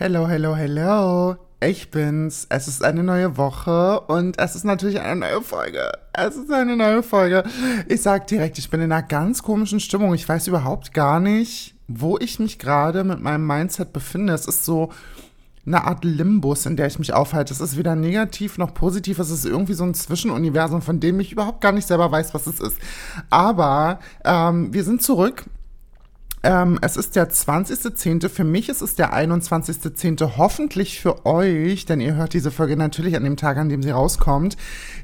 Hello, hello, hello. Ich bin's. Es ist eine neue Woche und es ist natürlich eine neue Folge. Es ist eine neue Folge. Ich sag direkt, ich bin in einer ganz komischen Stimmung. Ich weiß überhaupt gar nicht, wo ich mich gerade mit meinem Mindset befinde. Es ist so eine Art Limbus, in der ich mich aufhalte. Es ist weder negativ noch positiv. Es ist irgendwie so ein Zwischenuniversum, von dem ich überhaupt gar nicht selber weiß, was es ist. Aber ähm, wir sind zurück ähm, es ist der 20.10. Für mich ist es der 21.10. Hoffentlich für euch, denn ihr hört diese Folge natürlich an dem Tag, an dem sie rauskommt.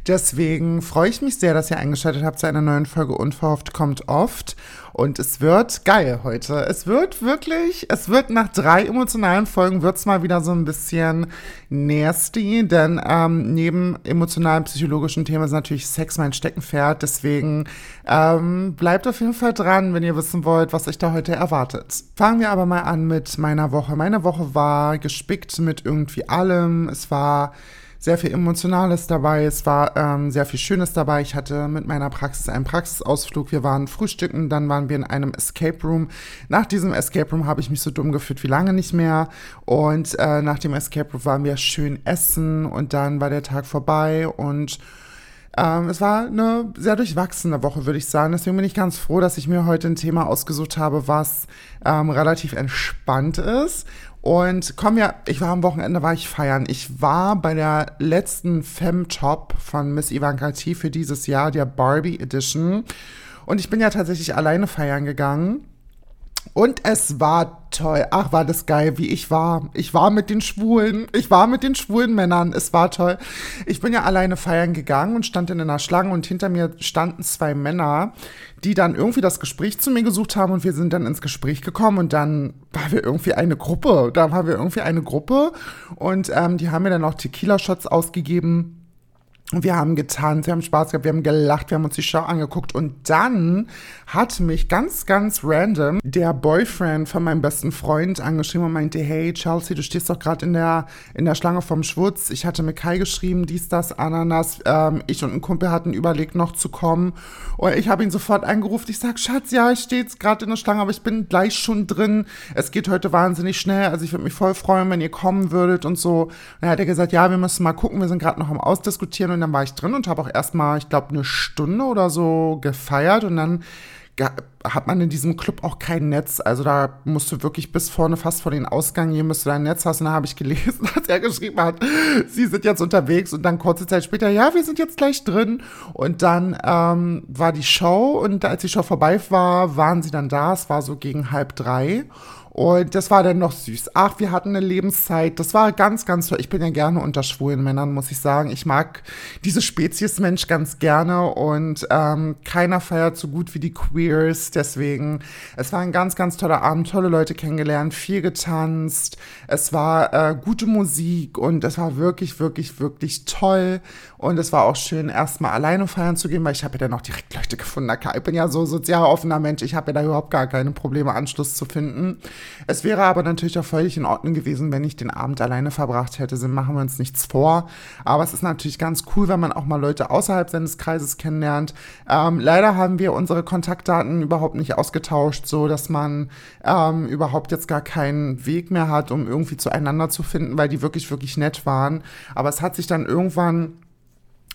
Deswegen freue ich mich sehr, dass ihr eingeschaltet habt zu einer neuen Folge Unverhofft kommt oft. Und es wird geil heute. Es wird wirklich, es wird nach drei emotionalen Folgen wird's mal wieder so ein bisschen nasty, denn ähm, neben emotionalen, psychologischen Themen ist natürlich Sex mein Steckenpferd. Deswegen ähm, bleibt auf jeden Fall dran, wenn ihr wissen wollt, was euch da heute erwartet. Fangen wir aber mal an mit meiner Woche. Meine Woche war gespickt mit irgendwie allem. Es war sehr viel Emotionales dabei, es war ähm, sehr viel Schönes dabei. Ich hatte mit meiner Praxis einen Praxisausflug. Wir waren frühstücken, dann waren wir in einem Escape Room. Nach diesem Escape Room habe ich mich so dumm gefühlt wie lange nicht mehr. Und äh, nach dem Escape Room waren wir schön essen und dann war der Tag vorbei und ähm, es war eine sehr durchwachsene Woche, würde ich sagen. Deswegen bin ich ganz froh, dass ich mir heute ein Thema ausgesucht habe, was ähm, relativ entspannt ist und komm ja, ich war am Wochenende, war ich feiern. Ich war bei der letzten Fem-Top von Miss Ivanka T für dieses Jahr, der Barbie Edition. Und ich bin ja tatsächlich alleine feiern gegangen. Und es war toll. Ach, war das geil, wie ich war. Ich war mit den Schwulen. Ich war mit den schwulen Männern. Es war toll. Ich bin ja alleine feiern gegangen und stand in einer Schlange und hinter mir standen zwei Männer, die dann irgendwie das Gespräch zu mir gesucht haben und wir sind dann ins Gespräch gekommen und dann waren wir irgendwie eine Gruppe. Da waren wir irgendwie eine Gruppe und ähm, die haben mir dann auch Tequila-Shots ausgegeben. Und wir haben getanzt, wir haben Spaß gehabt, wir haben gelacht, wir haben uns die Show angeguckt und dann hat mich ganz, ganz random der Boyfriend von meinem besten Freund angeschrieben und meinte, hey Chelsea, du stehst doch gerade in der, in der Schlange vom Schwutz. Ich hatte mit Kai geschrieben, dies, das, Ananas. Ähm, ich und ein Kumpel hatten überlegt, noch zu kommen. Und ich habe ihn sofort angerufen. Ich sag, Schatz, ja, ich stehe jetzt gerade in der Schlange, aber ich bin gleich schon drin. Es geht heute wahnsinnig schnell. Also ich würde mich voll freuen, wenn ihr kommen würdet und so. Und dann hat er gesagt, ja, wir müssen mal gucken, wir sind gerade noch am Ausdiskutieren und dann war ich drin und habe auch erstmal, ich glaube, eine Stunde oder so gefeiert und dann hat man in diesem Club auch kein Netz. Also da musst du wirklich bis vorne fast vor den Ausgang gehen, bis du dein Netz hast. Und da habe ich gelesen, dass er geschrieben hat, sie sind jetzt unterwegs und dann kurze Zeit später, ja, wir sind jetzt gleich drin. Und dann ähm, war die Show und als die Show vorbei war, waren sie dann da. Es war so gegen halb drei. Und das war dann noch süß. Ach, wir hatten eine Lebenszeit. Das war ganz, ganz toll. Ich bin ja gerne unter schwulen Männern, muss ich sagen. Ich mag diese Spezies Mensch ganz gerne und ähm, keiner feiert so gut wie die Queers. Deswegen, es war ein ganz, ganz toller Abend. Tolle Leute kennengelernt, viel getanzt. Es war äh, gute Musik und es war wirklich, wirklich, wirklich toll. Und es war auch schön, erstmal alleine feiern zu gehen, weil ich habe ja dann auch direkt Leute gefunden. Ich bin ja so sozial offener Mensch. Ich habe ja da überhaupt gar keine Probleme, Anschluss zu finden. Es wäre aber natürlich auch völlig in Ordnung gewesen, wenn ich den Abend alleine verbracht hätte. So machen wir uns nichts vor. Aber es ist natürlich ganz cool, wenn man auch mal Leute außerhalb seines Kreises kennenlernt. Ähm, leider haben wir unsere Kontaktdaten überhaupt nicht ausgetauscht, so dass man ähm, überhaupt jetzt gar keinen Weg mehr hat, um irgendwie zueinander zu finden, weil die wirklich, wirklich nett waren. Aber es hat sich dann irgendwann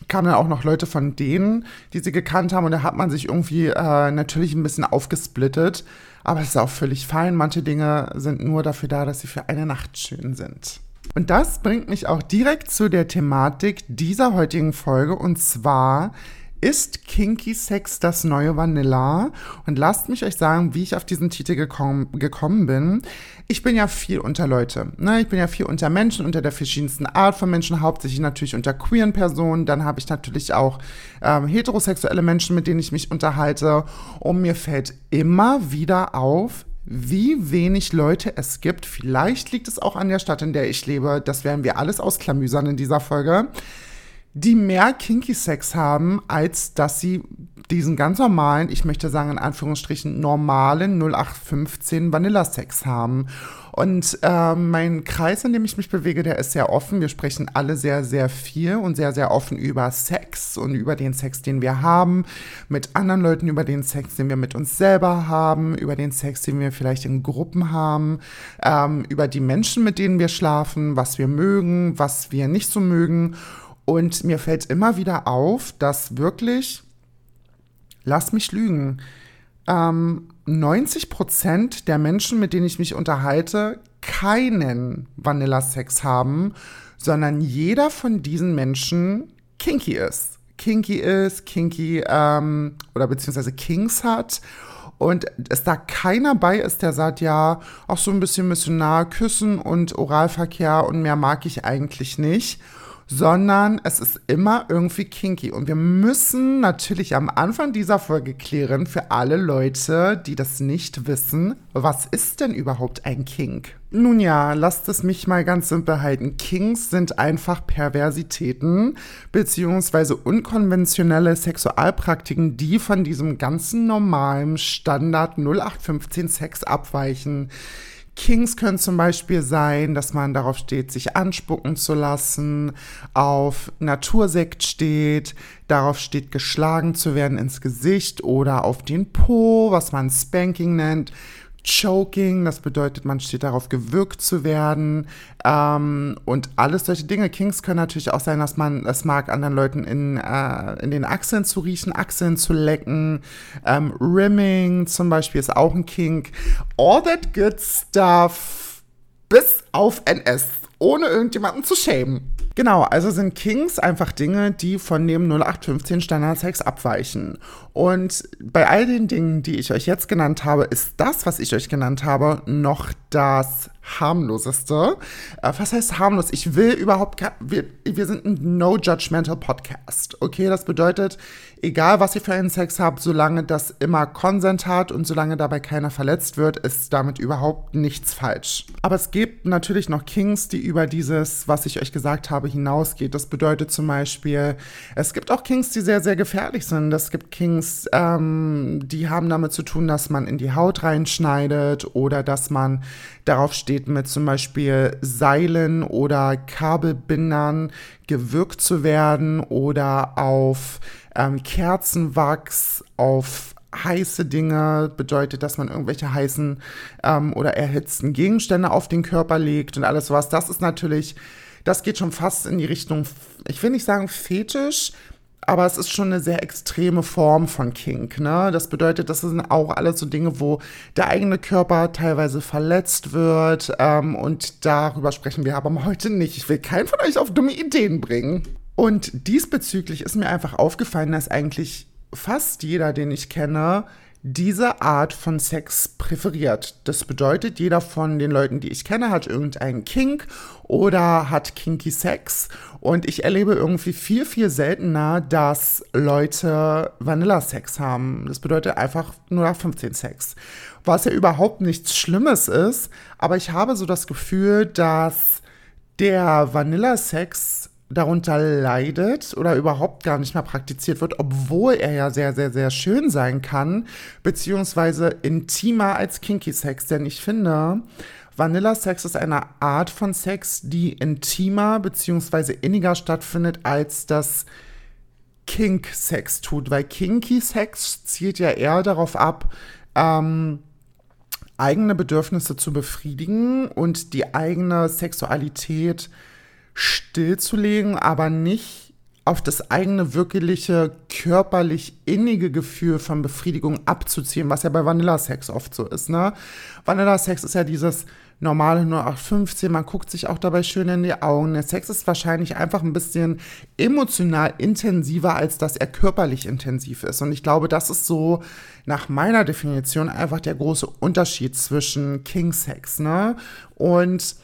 kamen dann auch noch Leute von denen, die sie gekannt haben und da hat man sich irgendwie äh, natürlich ein bisschen aufgesplittet. Aber es ist auch völlig fein. Manche Dinge sind nur dafür da, dass sie für eine Nacht schön sind. Und das bringt mich auch direkt zu der Thematik dieser heutigen Folge und zwar ist Kinky Sex das neue Vanilla? Und lasst mich euch sagen, wie ich auf diesen Titel gekommen, gekommen bin. Ich bin ja viel unter Leute. Ne? Ich bin ja viel unter Menschen, unter der verschiedensten Art von Menschen, hauptsächlich natürlich unter queeren Personen. Dann habe ich natürlich auch ähm, heterosexuelle Menschen, mit denen ich mich unterhalte. Und mir fällt immer wieder auf, wie wenig Leute es gibt. Vielleicht liegt es auch an der Stadt, in der ich lebe. Das werden wir alles ausklamüsern in dieser Folge die mehr Kinky Sex haben, als dass sie diesen ganz normalen, ich möchte sagen in Anführungsstrichen normalen 0815 Vanilla Sex haben. Und äh, mein Kreis, in dem ich mich bewege, der ist sehr offen. Wir sprechen alle sehr, sehr viel und sehr, sehr offen über Sex und über den Sex, den wir haben, mit anderen Leuten, über den Sex, den wir mit uns selber haben, über den Sex, den wir vielleicht in Gruppen haben, ähm, über die Menschen, mit denen wir schlafen, was wir mögen, was wir nicht so mögen. Und mir fällt immer wieder auf, dass wirklich, lass mich lügen, ähm, 90 Prozent der Menschen, mit denen ich mich unterhalte, keinen Vanilla-Sex haben, sondern jeder von diesen Menschen kinky ist. Kinky ist, kinky ähm, oder beziehungsweise Kings hat. Und es da keiner bei ist, der sagt, ja, auch so ein bisschen missionar, Küssen und Oralverkehr und mehr mag ich eigentlich nicht sondern es ist immer irgendwie kinky. Und wir müssen natürlich am Anfang dieser Folge klären für alle Leute, die das nicht wissen, was ist denn überhaupt ein Kink? Nun ja, lasst es mich mal ganz simpel halten. Kinks sind einfach Perversitäten beziehungsweise unkonventionelle Sexualpraktiken, die von diesem ganzen normalen Standard 0815 Sex abweichen. Kings können zum Beispiel sein, dass man darauf steht, sich anspucken zu lassen, auf Natursekt steht, darauf steht, geschlagen zu werden ins Gesicht oder auf den Po, was man Spanking nennt. Choking, das bedeutet, man steht darauf, gewürgt zu werden ähm, und alles solche Dinge. Kings können natürlich auch sein, dass man es mag, anderen Leuten in, äh, in den Achseln zu riechen, Achseln zu lecken. Ähm, Rimming zum Beispiel ist auch ein Kink. All that good stuff bis auf NS, ohne irgendjemanden zu schämen. Genau, also sind Kings einfach Dinge, die von dem 0815 Standardsex abweichen. Und bei all den Dingen, die ich euch jetzt genannt habe, ist das, was ich euch genannt habe, noch das harmloseste. Äh, was heißt harmlos? Ich will überhaupt, wir, wir sind ein no-judgmental Podcast. Okay, das bedeutet, egal was ihr für einen Sex habt, solange das immer Konsent hat und solange dabei keiner verletzt wird, ist damit überhaupt nichts falsch. Aber es gibt natürlich noch Kings, die über dieses, was ich euch gesagt habe, hinausgeht. Das bedeutet zum Beispiel, es gibt auch Kings, die sehr, sehr gefährlich sind. Es gibt Kings, ähm, die haben damit zu tun, dass man in die Haut reinschneidet oder dass man darauf steht, mit zum Beispiel Seilen oder Kabelbindern gewürgt zu werden oder auf ähm, Kerzenwachs, auf heiße Dinge bedeutet, dass man irgendwelche heißen ähm, oder erhitzten Gegenstände auf den Körper legt und alles sowas. Das ist natürlich, das geht schon fast in die Richtung, ich will nicht sagen fetisch, aber es ist schon eine sehr extreme Form von Kink. Ne? Das bedeutet, das sind auch alles so Dinge, wo der eigene Körper teilweise verletzt wird. Ähm, und darüber sprechen wir aber heute nicht. Ich will keinen von euch auf dumme Ideen bringen. Und diesbezüglich ist mir einfach aufgefallen, dass eigentlich fast jeder, den ich kenne, diese Art von Sex präferiert. Das bedeutet, jeder von den Leuten, die ich kenne, hat irgendeinen Kink oder hat kinky Sex. Und ich erlebe irgendwie viel, viel seltener, dass Leute Vanilla-Sex haben. Das bedeutet einfach nur nach 15 Sex. Was ja überhaupt nichts Schlimmes ist, aber ich habe so das Gefühl, dass der Vanilla-Sex darunter leidet oder überhaupt gar nicht mehr praktiziert wird, obwohl er ja sehr, sehr, sehr schön sein kann, beziehungsweise intimer als Kinky Sex. Denn ich finde, Vanilla Sex ist eine Art von Sex, die intimer beziehungsweise inniger stattfindet als das Kink Sex tut, weil Kinky Sex zielt ja eher darauf ab, ähm, eigene Bedürfnisse zu befriedigen und die eigene Sexualität zu stillzulegen, aber nicht auf das eigene wirkliche körperlich innige Gefühl von Befriedigung abzuziehen, was ja bei Vanilla-Sex oft so ist. Ne? Vanilla-Sex ist ja dieses normale 0815, man guckt sich auch dabei schön in die Augen. Der Sex ist wahrscheinlich einfach ein bisschen emotional intensiver, als dass er körperlich intensiv ist. Und ich glaube, das ist so nach meiner Definition einfach der große Unterschied zwischen King-Sex. Ne? Und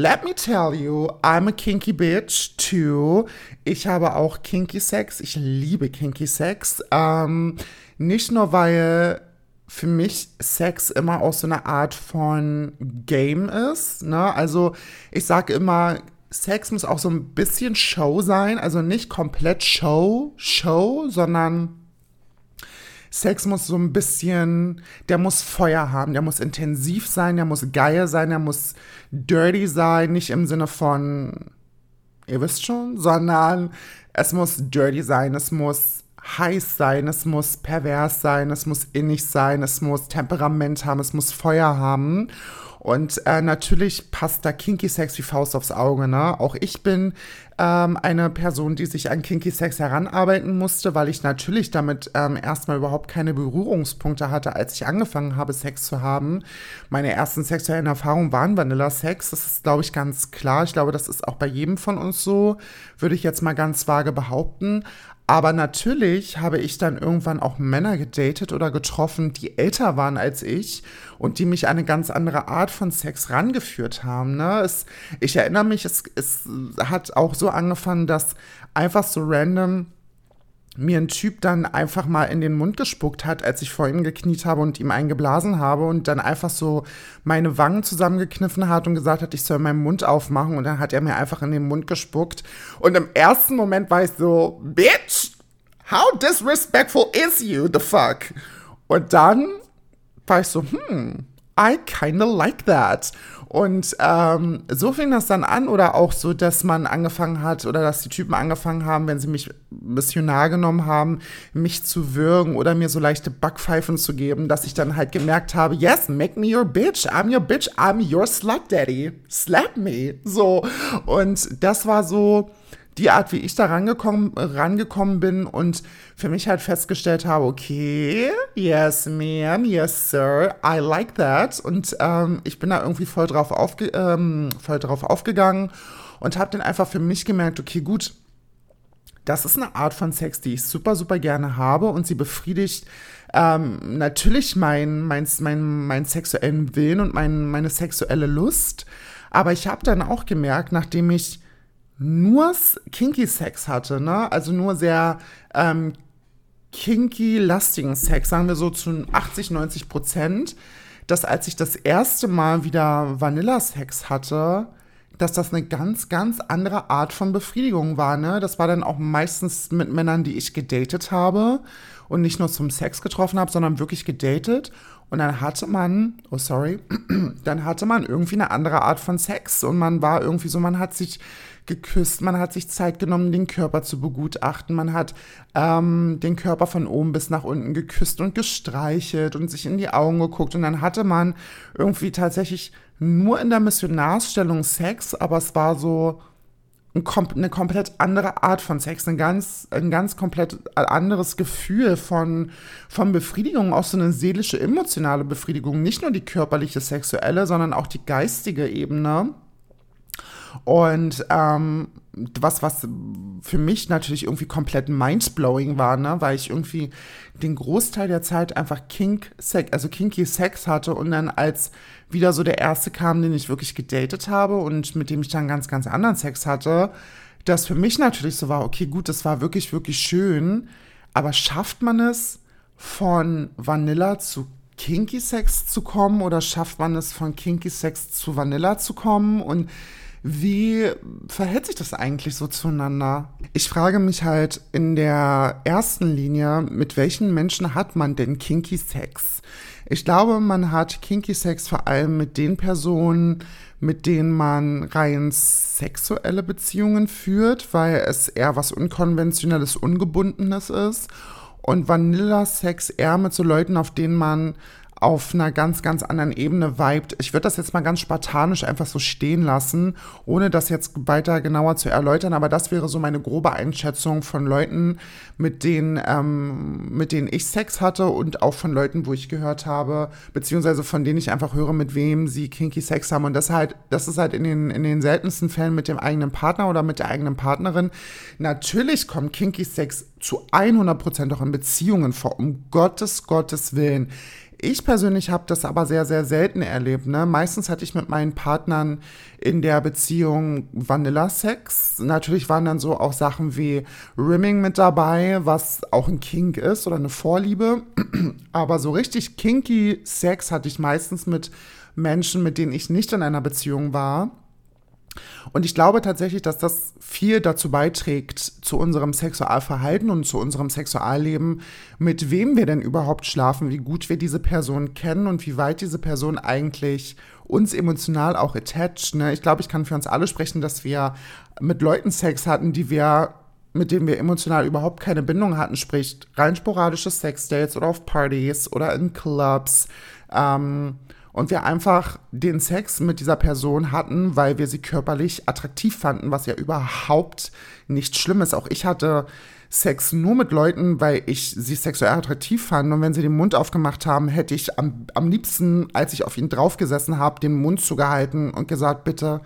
Let me tell you, I'm a kinky bitch too. Ich habe auch kinky Sex. Ich liebe kinky Sex. Ähm, nicht nur, weil für mich Sex immer auch so eine Art von Game ist. Ne? Also ich sage immer, Sex muss auch so ein bisschen Show sein. Also nicht komplett Show, Show, sondern Sex muss so ein bisschen, der muss Feuer haben, der muss intensiv sein, der muss geil sein, der muss dirty sein, nicht im Sinne von, ihr wisst schon, sondern es muss dirty sein, es muss heiß sein, es muss pervers sein, es muss innig sein, es muss Temperament haben, es muss Feuer haben. Und äh, natürlich passt da Kinky Sex wie Faust aufs Auge. Ne? Auch ich bin ähm, eine Person, die sich an Kinky Sex heranarbeiten musste, weil ich natürlich damit ähm, erstmal überhaupt keine Berührungspunkte hatte, als ich angefangen habe, Sex zu haben. Meine ersten sexuellen Erfahrungen waren Vanilla-Sex. Das ist, glaube ich, ganz klar. Ich glaube, das ist auch bei jedem von uns so, würde ich jetzt mal ganz vage behaupten. Aber natürlich habe ich dann irgendwann auch Männer gedatet oder getroffen, die älter waren als ich und die mich an eine ganz andere Art von Sex rangeführt haben. Ne? Es, ich erinnere mich, es, es hat auch so angefangen, dass einfach so random mir ein Typ dann einfach mal in den Mund gespuckt hat, als ich vor ihm gekniet habe und ihm eingeblasen habe und dann einfach so meine Wangen zusammengekniffen hat und gesagt hat, ich soll meinen Mund aufmachen und dann hat er mir einfach in den Mund gespuckt und im ersten Moment war ich so, Bitch, how disrespectful is you, the fuck? Und dann war ich so, hm, I kinda like that. Und ähm, so fing das dann an oder auch so, dass man angefangen hat oder dass die Typen angefangen haben, wenn sie mich missionar genommen haben, mich zu würgen oder mir so leichte Backpfeifen zu geben, dass ich dann halt gemerkt habe, yes, make me your bitch, I'm your bitch, I'm your slut daddy, slap me. So. Und das war so, die Art, wie ich da rangekommen, rangekommen bin und für mich halt festgestellt habe, okay, yes, ma'am, yes, sir, I like that. Und ähm, ich bin da irgendwie voll drauf, aufge ähm, voll drauf aufgegangen und habe dann einfach für mich gemerkt, okay, gut, das ist eine Art von Sex, die ich super, super gerne habe und sie befriedigt ähm, natürlich meinen mein, mein, mein sexuellen Willen und mein, meine sexuelle Lust. Aber ich habe dann auch gemerkt, nachdem ich nur kinky Sex hatte, ne? Also nur sehr ähm, kinky-lastigen Sex, sagen wir so zu 80, 90 Prozent, dass als ich das erste Mal wieder Vanilla-Sex hatte, dass das eine ganz, ganz andere Art von Befriedigung war. Ne? Das war dann auch meistens mit Männern, die ich gedatet habe und nicht nur zum Sex getroffen habe, sondern wirklich gedatet. Und dann hatte man, oh sorry, dann hatte man irgendwie eine andere Art von Sex. Und man war irgendwie so, man hat sich geküsst, man hat sich Zeit genommen, den Körper zu begutachten, man hat ähm, den Körper von oben bis nach unten geküsst und gestreichelt und sich in die Augen geguckt. Und dann hatte man irgendwie tatsächlich nur in der Missionarsstellung Sex, aber es war so eine komplett andere Art von Sex, ein ganz, ein ganz komplett anderes Gefühl von, von Befriedigung, auch so eine seelische, emotionale Befriedigung, nicht nur die körperliche, sexuelle, sondern auch die geistige Ebene. Und ähm, was, was für mich natürlich irgendwie komplett mindblowing war, ne, weil ich irgendwie den Großteil der Zeit einfach Kink Sex, also kinky Sex hatte und dann als wieder so der erste kam, den ich wirklich gedatet habe und mit dem ich dann ganz, ganz anderen Sex hatte, das für mich natürlich so war, okay, gut, das war wirklich, wirklich schön, aber schafft man es von Vanilla zu Kinky Sex zu kommen oder schafft man es von Kinky Sex zu Vanilla zu kommen und wie verhält sich das eigentlich so zueinander? Ich frage mich halt in der ersten Linie, mit welchen Menschen hat man denn Kinky Sex? Ich glaube, man hat Kinky Sex vor allem mit den Personen, mit denen man rein sexuelle Beziehungen führt, weil es eher was Unkonventionelles, Ungebundenes ist. Und Vanilla-Sex eher mit so Leuten, auf denen man auf einer ganz, ganz anderen Ebene vibet. Ich würde das jetzt mal ganz spartanisch einfach so stehen lassen, ohne das jetzt weiter genauer zu erläutern, aber das wäre so meine grobe Einschätzung von Leuten, mit denen, ähm, mit denen ich Sex hatte und auch von Leuten, wo ich gehört habe, beziehungsweise von denen ich einfach höre, mit wem sie kinky Sex haben. Und das halt, das ist halt in den, in den seltensten Fällen mit dem eigenen Partner oder mit der eigenen Partnerin. Natürlich kommt kinky Sex zu 100% auch in Beziehungen vor, um Gottes, Gottes Willen. Ich persönlich habe das aber sehr, sehr selten erlebt. Ne? Meistens hatte ich mit meinen Partnern in der Beziehung Vanilla-Sex. Natürlich waren dann so auch Sachen wie Rimming mit dabei, was auch ein Kink ist oder eine Vorliebe. Aber so richtig kinky Sex hatte ich meistens mit Menschen, mit denen ich nicht in einer Beziehung war. Und ich glaube tatsächlich, dass das viel dazu beiträgt, zu unserem Sexualverhalten und zu unserem Sexualleben, mit wem wir denn überhaupt schlafen, wie gut wir diese Person kennen und wie weit diese Person eigentlich uns emotional auch attached. Ne? Ich glaube, ich kann für uns alle sprechen, dass wir mit Leuten Sex hatten, die wir mit denen wir emotional überhaupt keine Bindung hatten, sprich rein sporadische Sexdates oder auf Partys oder in Clubs. Ähm, und wir einfach den Sex mit dieser Person hatten, weil wir sie körperlich attraktiv fanden, was ja überhaupt nicht schlimm ist. Auch ich hatte Sex nur mit Leuten, weil ich sie sexuell attraktiv fand. Und wenn sie den Mund aufgemacht haben, hätte ich am, am liebsten, als ich auf ihn draufgesessen habe, den Mund zugehalten und gesagt, bitte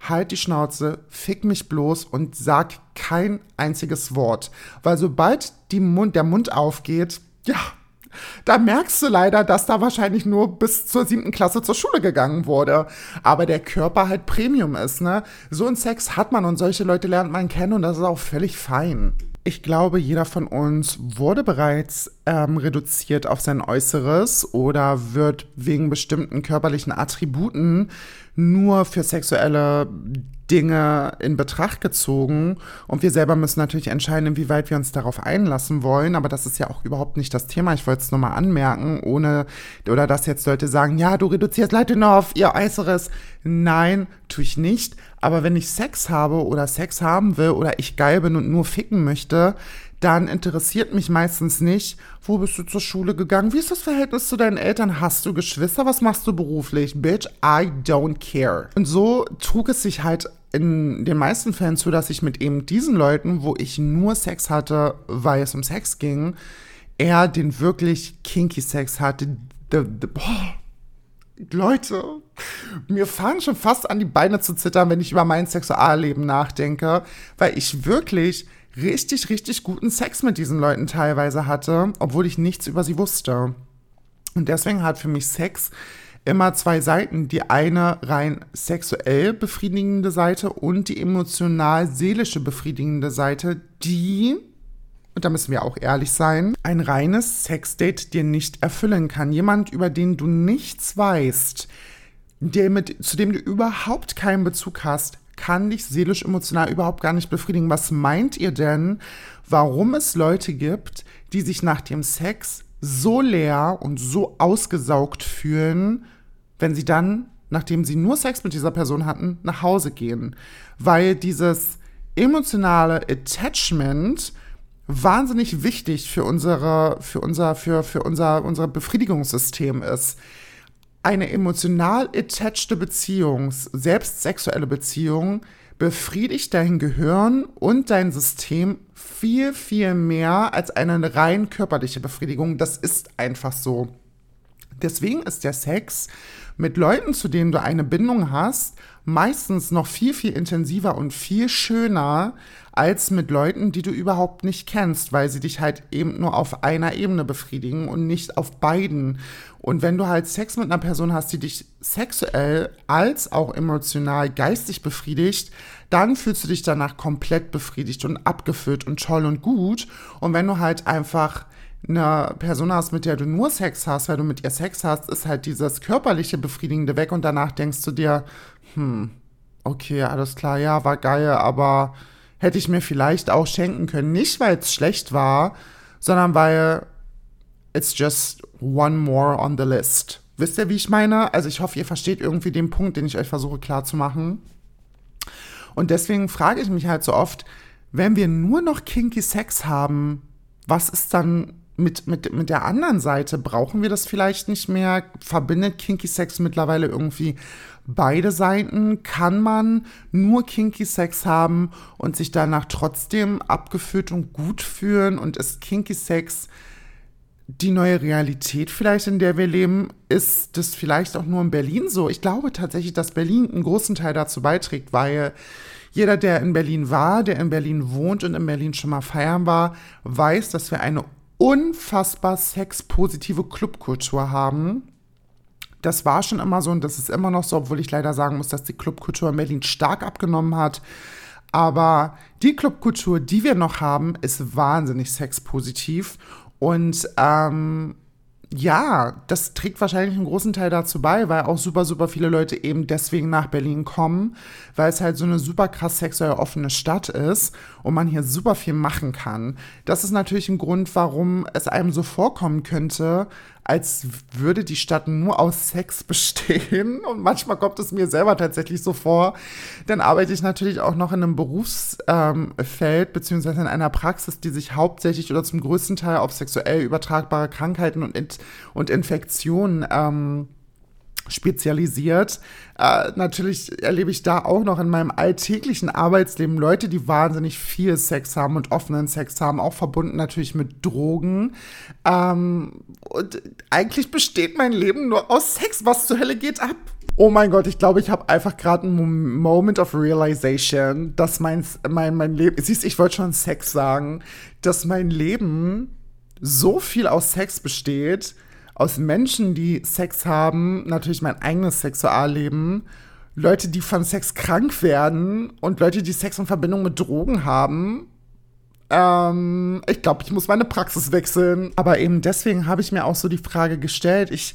halt die Schnauze, fick mich bloß und sag kein einziges Wort. Weil sobald Mund, der Mund aufgeht, ja, da merkst du leider, dass da wahrscheinlich nur bis zur siebten Klasse zur Schule gegangen wurde. Aber der Körper halt Premium ist, ne? So ein Sex hat man und solche Leute lernt man kennen und das ist auch völlig fein. Ich glaube, jeder von uns wurde bereits ähm, reduziert auf sein Äußeres oder wird wegen bestimmten körperlichen Attributen nur für sexuelle Dinge in Betracht gezogen. Und wir selber müssen natürlich entscheiden, inwieweit wir uns darauf einlassen wollen, aber das ist ja auch überhaupt nicht das Thema. Ich wollte es nur mal anmerken, ohne oder dass jetzt Leute sagen, ja, du reduzierst Leute nur auf ihr Äußeres. Nein, tue ich nicht, aber wenn ich Sex habe oder Sex haben will oder ich geil bin und nur ficken möchte, dann interessiert mich meistens nicht, wo bist du zur Schule gegangen, wie ist das Verhältnis zu deinen Eltern, hast du Geschwister, was machst du beruflich, bitch, I don't care. Und so trug es sich halt in den meisten Fällen zu, dass ich mit eben diesen Leuten, wo ich nur Sex hatte, weil es um Sex ging, eher den wirklich kinky Sex hatte. The, the, boah, Leute, mir fahren schon fast an die Beine zu zittern, wenn ich über mein Sexualleben nachdenke, weil ich wirklich richtig, richtig guten Sex mit diesen Leuten teilweise hatte, obwohl ich nichts über sie wusste. Und deswegen hat für mich Sex immer zwei Seiten. Die eine rein sexuell befriedigende Seite und die emotional-seelische befriedigende Seite, die, und da müssen wir auch ehrlich sein, ein reines Sexdate dir nicht erfüllen kann. Jemand, über den du nichts weißt, der mit, zu dem du überhaupt keinen Bezug hast, kann dich seelisch-emotional überhaupt gar nicht befriedigen. Was meint ihr denn, warum es Leute gibt, die sich nach dem Sex so leer und so ausgesaugt fühlen, wenn sie dann, nachdem sie nur Sex mit dieser Person hatten, nach Hause gehen? Weil dieses emotionale Attachment wahnsinnig wichtig für unsere, für unser, für, für unser, unser Befriedigungssystem ist eine emotional attached Beziehung, selbst sexuelle Beziehung, befriedigt dein Gehirn und dein System viel, viel mehr als eine rein körperliche Befriedigung. Das ist einfach so. Deswegen ist der Sex mit Leuten, zu denen du eine Bindung hast, meistens noch viel, viel intensiver und viel schöner als mit Leuten, die du überhaupt nicht kennst, weil sie dich halt eben nur auf einer Ebene befriedigen und nicht auf beiden. Und wenn du halt Sex mit einer Person hast, die dich sexuell als auch emotional, geistig befriedigt, dann fühlst du dich danach komplett befriedigt und abgefüllt und toll und gut. Und wenn du halt einfach eine Person hast, mit der du nur Sex hast, weil du mit ihr Sex hast, ist halt dieses körperliche Befriedigende weg und danach denkst du dir, hm, okay, alles klar, ja, war geil, aber hätte ich mir vielleicht auch schenken können. Nicht, weil es schlecht war, sondern weil it's just one more on the list. Wisst ihr, wie ich meine? Also ich hoffe, ihr versteht irgendwie den Punkt, den ich euch versuche klarzumachen. Und deswegen frage ich mich halt so oft, wenn wir nur noch kinky Sex haben, was ist dann mit, mit, mit der anderen Seite? Brauchen wir das vielleicht nicht mehr? Verbindet Kinky Sex mittlerweile irgendwie beide Seiten? Kann man nur Kinky Sex haben und sich danach trotzdem abgeführt und gut fühlen? Und ist Kinky Sex die neue Realität vielleicht, in der wir leben? Ist das vielleicht auch nur in Berlin so? Ich glaube tatsächlich, dass Berlin einen großen Teil dazu beiträgt, weil jeder, der in Berlin war, der in Berlin wohnt und in Berlin schon mal feiern war, weiß, dass wir eine unfassbar sexpositive Clubkultur haben. Das war schon immer so und das ist immer noch so, obwohl ich leider sagen muss, dass die Clubkultur in Berlin stark abgenommen hat. Aber die Clubkultur, die wir noch haben, ist wahnsinnig sexpositiv. Und ähm, ja, das trägt wahrscheinlich einen großen Teil dazu bei, weil auch super, super viele Leute eben deswegen nach Berlin kommen, weil es halt so eine super krass sexuell offene Stadt ist und man hier super viel machen kann. Das ist natürlich ein Grund, warum es einem so vorkommen könnte, als würde die Stadt nur aus Sex bestehen. Und manchmal kommt es mir selber tatsächlich so vor. Dann arbeite ich natürlich auch noch in einem Berufsfeld, ähm, beziehungsweise in einer Praxis, die sich hauptsächlich oder zum größten Teil auf sexuell übertragbare Krankheiten und, und Infektionen ähm, spezialisiert. Äh, natürlich erlebe ich da auch noch in meinem alltäglichen Arbeitsleben Leute, die wahnsinnig viel Sex haben und offenen Sex haben, auch verbunden natürlich mit Drogen. Ähm, und eigentlich besteht mein Leben nur aus Sex. Was zur Hölle geht ab? Oh mein Gott, ich glaube, ich habe einfach gerade einen Moment of Realization, dass mein, mein, mein Leben, siehst ich wollte schon Sex sagen, dass mein Leben so viel aus Sex besteht, aus Menschen, die Sex haben, natürlich mein eigenes Sexualleben, Leute, die von Sex krank werden und Leute, die Sex in Verbindung mit Drogen haben. Ähm, ich glaube, ich muss meine Praxis wechseln. Aber eben deswegen habe ich mir auch so die Frage gestellt. Ich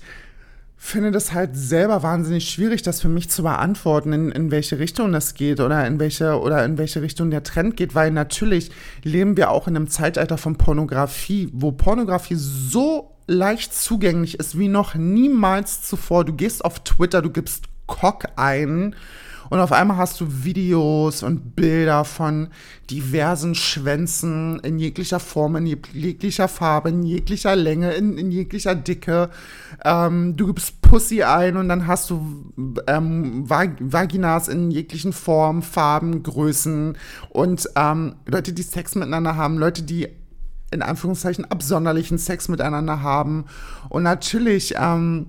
finde das halt selber wahnsinnig schwierig, das für mich zu beantworten, in, in welche Richtung das geht oder in welche oder in welche Richtung der Trend geht, weil natürlich leben wir auch in einem Zeitalter von Pornografie, wo Pornografie so leicht zugänglich ist wie noch niemals zuvor. Du gehst auf Twitter, du gibst Cock ein und auf einmal hast du Videos und Bilder von diversen Schwänzen in jeglicher Form, in jeglicher Farbe, in jeglicher Länge, in, in jeglicher Dicke. Ähm, du gibst Pussy ein und dann hast du ähm, Vag Vaginas in jeglichen Formen, Farben, Größen und ähm, Leute, die Sex miteinander haben, Leute, die in Anführungszeichen absonderlichen Sex miteinander haben. Und natürlich ähm,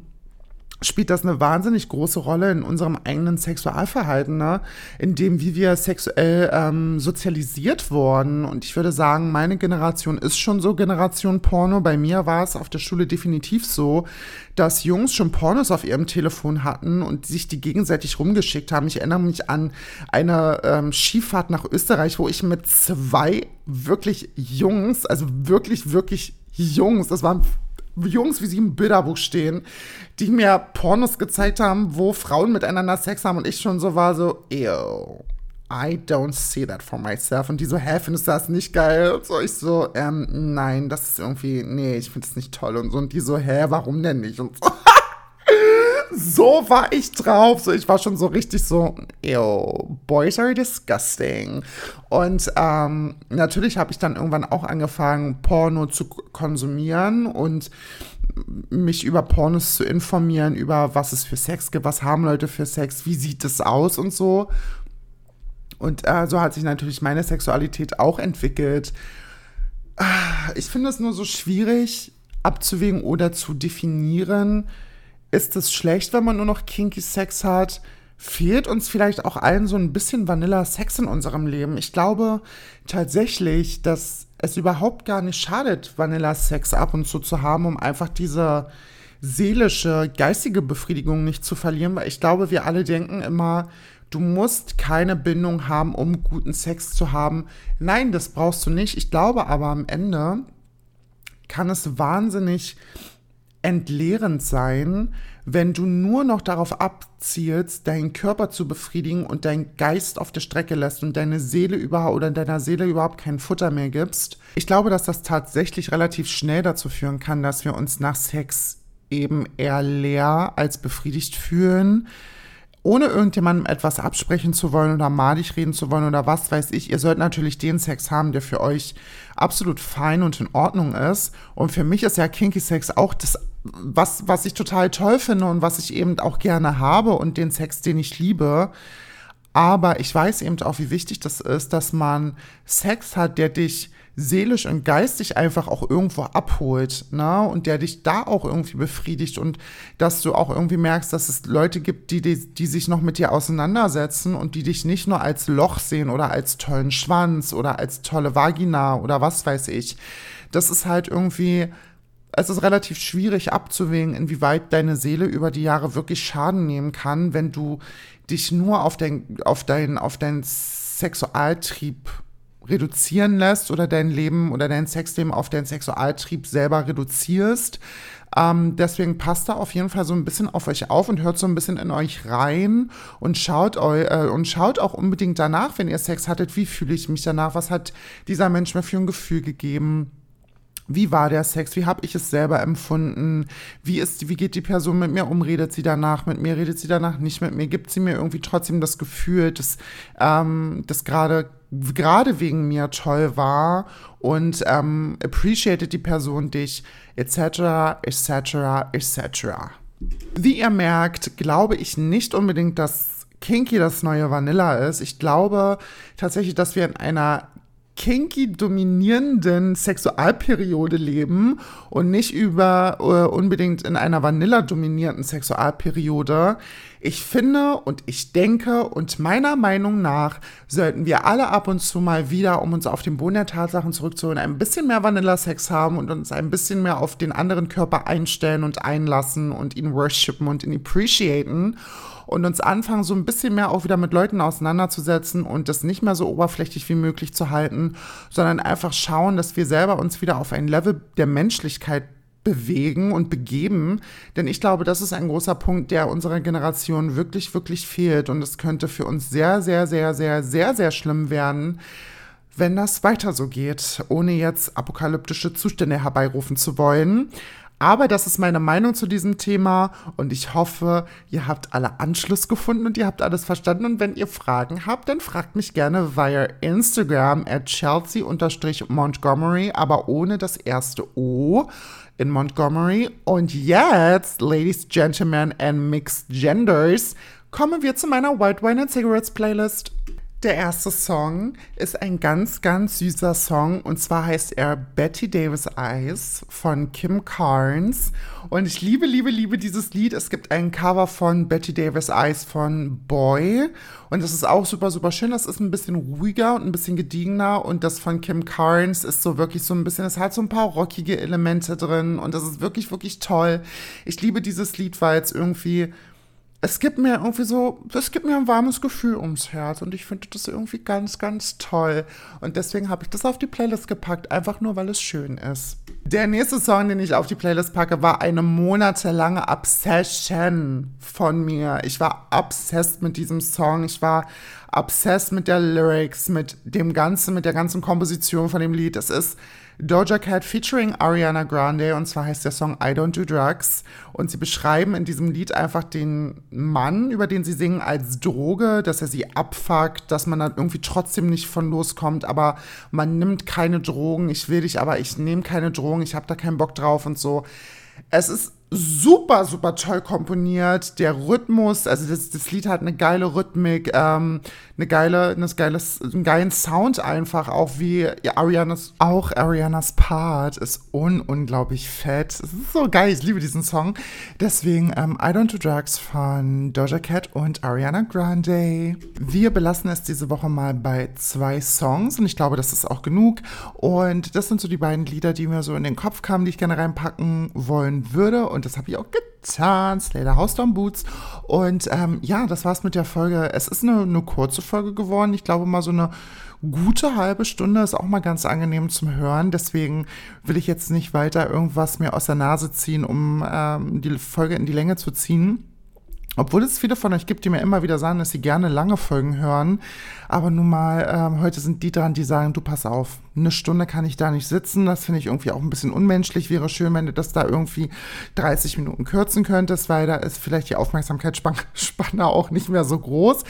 spielt das eine wahnsinnig große Rolle in unserem eigenen Sexualverhalten, ne? in dem, wie wir sexuell ähm, sozialisiert wurden. Und ich würde sagen, meine Generation ist schon so Generation Porno. Bei mir war es auf der Schule definitiv so, dass Jungs schon Pornos auf ihrem Telefon hatten und sich die gegenseitig rumgeschickt haben. Ich erinnere mich an eine ähm, Skifahrt nach Österreich, wo ich mit zwei wirklich Jungs, also wirklich, wirklich Jungs, das waren Jungs, wie sie im Bilderbuch stehen, die mir Pornos gezeigt haben, wo Frauen miteinander Sex haben und ich schon so war so, ew. I don't see that for myself. Und die so, hä, findest du das nicht geil? Und so, ich so, ähm, nein, das ist irgendwie, nee, ich finde es nicht toll und so. Und die so, hä, warum denn nicht? Und so. so war ich drauf. So, ich war schon so richtig so, ew, boys are disgusting. Und ähm, natürlich habe ich dann irgendwann auch angefangen, Porno zu konsumieren und mich über Pornos zu informieren, über was es für Sex gibt, was haben Leute für Sex, wie sieht es aus und so. Und äh, so hat sich natürlich meine Sexualität auch entwickelt. Ah, ich finde es nur so schwierig abzuwägen oder zu definieren, ist es schlecht, wenn man nur noch kinky Sex hat? Fehlt uns vielleicht auch allen so ein bisschen Vanilla Sex in unserem Leben? Ich glaube tatsächlich, dass es überhaupt gar nicht schadet, Vanilla Sex ab und zu zu haben, um einfach diese seelische, geistige Befriedigung nicht zu verlieren, weil ich glaube, wir alle denken immer, du musst keine Bindung haben, um guten Sex zu haben. Nein, das brauchst du nicht. Ich glaube aber am Ende kann es wahnsinnig entleerend sein, wenn du nur noch darauf abzielst, deinen Körper zu befriedigen und deinen Geist auf der Strecke lässt und deine Seele über oder deiner Seele überhaupt kein Futter mehr gibst. Ich glaube, dass das tatsächlich relativ schnell dazu führen kann, dass wir uns nach Sex eben eher leer als befriedigt fühlen ohne irgendjemandem etwas absprechen zu wollen oder malig reden zu wollen oder was weiß ich, ihr sollt natürlich den Sex haben, der für euch absolut fein und in Ordnung ist. Und für mich ist ja Kinky Sex auch das, was, was ich total toll finde und was ich eben auch gerne habe und den Sex, den ich liebe. Aber ich weiß eben auch, wie wichtig das ist, dass man Sex hat, der dich seelisch und geistig einfach auch irgendwo abholt, ne? Und der dich da auch irgendwie befriedigt und dass du auch irgendwie merkst, dass es Leute gibt, die, die, die sich noch mit dir auseinandersetzen und die dich nicht nur als Loch sehen oder als tollen Schwanz oder als tolle Vagina oder was weiß ich. Das ist halt irgendwie, es ist relativ schwierig abzuwägen, inwieweit deine Seele über die Jahre wirklich Schaden nehmen kann, wenn du dich nur auf dein, auf dein, auf dein Sexualtrieb reduzieren lässt oder dein Leben oder dein Sexleben auf deinen Sexualtrieb selber reduzierst. Ähm, deswegen passt da auf jeden Fall so ein bisschen auf euch auf und hört so ein bisschen in euch rein und schaut, eu, äh, und schaut auch unbedingt danach, wenn ihr Sex hattet, wie fühle ich mich danach, was hat dieser Mensch mir für ein Gefühl gegeben. Wie war der Sex? Wie habe ich es selber empfunden? Wie, ist, wie geht die Person mit mir um? Redet sie danach mit mir? Redet sie danach nicht mit mir? Gibt sie mir irgendwie trotzdem das Gefühl, dass ähm, das gerade gerade wegen mir toll war und ähm, appreciated die Person dich, etc., etc., etc. Wie ihr merkt, glaube ich nicht unbedingt, dass Kinky das neue Vanilla ist. Ich glaube tatsächlich, dass wir in einer kinky dominierenden Sexualperiode leben und nicht über uh, unbedingt in einer Vanilla dominierten Sexualperiode. Ich finde und ich denke und meiner Meinung nach sollten wir alle ab und zu mal wieder, um uns auf den Boden der Tatsachen zurückzuholen, ein bisschen mehr Vanilla-Sex haben und uns ein bisschen mehr auf den anderen Körper einstellen und einlassen und ihn worshipen und ihn appreciaten und uns anfangen, so ein bisschen mehr auch wieder mit Leuten auseinanderzusetzen und das nicht mehr so oberflächlich wie möglich zu halten, sondern einfach schauen, dass wir selber uns wieder auf ein Level der Menschlichkeit bewegen und begeben. Denn ich glaube, das ist ein großer Punkt, der unserer Generation wirklich, wirklich fehlt. Und es könnte für uns sehr, sehr, sehr, sehr, sehr, sehr schlimm werden, wenn das weiter so geht, ohne jetzt apokalyptische Zustände herbeirufen zu wollen. Aber das ist meine Meinung zu diesem Thema und ich hoffe, ihr habt alle Anschluss gefunden und ihr habt alles verstanden. Und wenn ihr Fragen habt, dann fragt mich gerne via Instagram at Chelsea-Montgomery, aber ohne das erste O in Montgomery. Und jetzt, Ladies, Gentlemen and Mixed Genders, kommen wir zu meiner White Wine and Cigarettes Playlist. Der erste Song ist ein ganz, ganz süßer Song und zwar heißt er Betty Davis Eyes von Kim Carnes. Und ich liebe, liebe, liebe dieses Lied. Es gibt ein Cover von Betty Davis Eyes von Boy und das ist auch super, super schön. Das ist ein bisschen ruhiger und ein bisschen gediegener und das von Kim Carnes ist so wirklich so ein bisschen, es hat so ein paar rockige Elemente drin und das ist wirklich, wirklich toll. Ich liebe dieses Lied, weil es irgendwie es gibt mir irgendwie so, es gibt mir ein warmes Gefühl ums Herz und ich finde das irgendwie ganz, ganz toll. Und deswegen habe ich das auf die Playlist gepackt, einfach nur, weil es schön ist. Der nächste Song, den ich auf die Playlist packe, war eine monatelange Obsession von mir. Ich war obsessed mit diesem Song. Ich war obsessed mit der Lyrics, mit dem Ganzen, mit der ganzen Komposition von dem Lied. Es ist Doja Cat featuring Ariana Grande und zwar heißt der Song I Don't Do Drugs. Und sie beschreiben in diesem Lied einfach den Mann, über den sie singen, als Droge, dass er sie abfuckt, dass man dann irgendwie trotzdem nicht von loskommt, aber man nimmt keine Drogen, ich will dich, aber ich nehme keine Drogen, ich habe da keinen Bock drauf und so. Es ist super, super toll komponiert. Der Rhythmus, also das, das Lied hat eine geile Rhythmik, ähm, eine geile, eine geile, einen geilen Sound einfach, auch wie ja, Arianas, auch Arianas Part ist un unglaublich fett. Es ist so geil, ich liebe diesen Song. Deswegen ähm, I Don't Do Drugs von Doja Cat und Ariana Grande. Wir belassen es diese Woche mal bei zwei Songs und ich glaube, das ist auch genug. Und das sind so die beiden Lieder, die mir so in den Kopf kamen, die ich gerne reinpacken wollen würde. Und das habe ich auch getan. Slater House Down Boots. Und ähm, ja, das war's mit der Folge. Es ist eine, eine kurze Folge geworden. Ich glaube mal so eine gute halbe Stunde ist auch mal ganz angenehm zum Hören. Deswegen will ich jetzt nicht weiter irgendwas mir aus der Nase ziehen, um ähm, die Folge in die Länge zu ziehen. Obwohl es viele von euch gibt, die mir immer wieder sagen, dass sie gerne lange Folgen hören. Aber nun mal, ähm, heute sind die dran, die sagen, du pass auf, eine Stunde kann ich da nicht sitzen. Das finde ich irgendwie auch ein bisschen unmenschlich. Wäre schön, wenn du das da irgendwie 30 Minuten kürzen könntest, weil da ist vielleicht die Aufmerksamkeitsspanne auch nicht mehr so groß.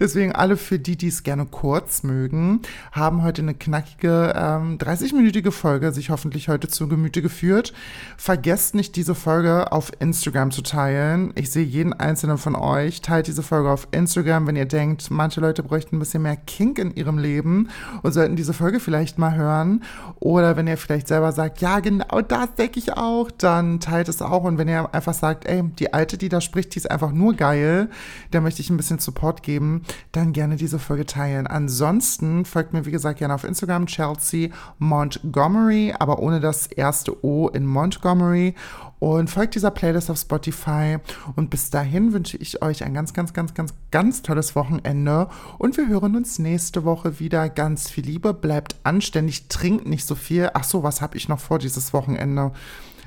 Deswegen alle für die, die es gerne kurz mögen, haben heute eine knackige ähm, 30-minütige Folge sich hoffentlich heute zu Gemüte geführt. Vergesst nicht, diese Folge auf Instagram zu teilen. Ich sehe jeden einzelnen von euch. Teilt diese Folge auf Instagram, wenn ihr denkt, manche Leute bräuchten ein bisschen mehr Kink in ihrem Leben und sollten diese Folge vielleicht mal hören. Oder wenn ihr vielleicht selber sagt, ja, genau das denke ich auch, dann teilt es auch. Und wenn ihr einfach sagt, ey, die Alte, die da spricht, die ist einfach nur geil, da möchte ich ein bisschen Support geben, dann gerne diese Folge teilen. Ansonsten folgt mir, wie gesagt, gerne auf Instagram, Chelsea Montgomery, aber ohne das erste O in Montgomery und folgt dieser Playlist auf Spotify. Und bis dahin wünsche ich euch ein ganz, ganz, ganz, ganz, ganz tolles Wochenende. Und wir hören uns nächste Woche wieder. Ganz viel Liebe, bleibt anständig, trinkt nicht so viel. Ach so, was habe ich noch vor dieses Wochenende?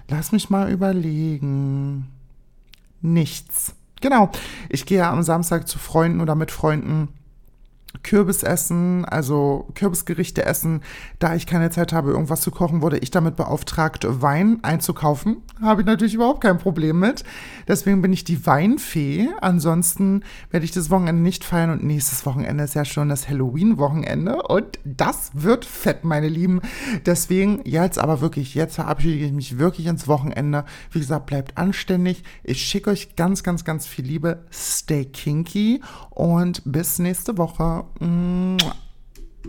Lass mich mal überlegen. Nichts. Genau. Ich gehe am Samstag zu Freunden oder mit Freunden Kürbis essen, also Kürbisgerichte essen. Da ich keine Zeit habe, irgendwas zu kochen, wurde ich damit beauftragt, Wein einzukaufen. Habe ich natürlich überhaupt kein Problem mit. Deswegen bin ich die Weinfee. Ansonsten werde ich das Wochenende nicht feiern und nächstes Wochenende ist ja schon das Halloween-Wochenende und das wird fett, meine Lieben. Deswegen jetzt aber wirklich, jetzt verabschiede ich mich wirklich ins Wochenende. Wie gesagt, bleibt anständig. Ich schicke euch ganz, ganz, ganz viel Liebe. Stay kinky und bis nächste Woche. out. Mwah.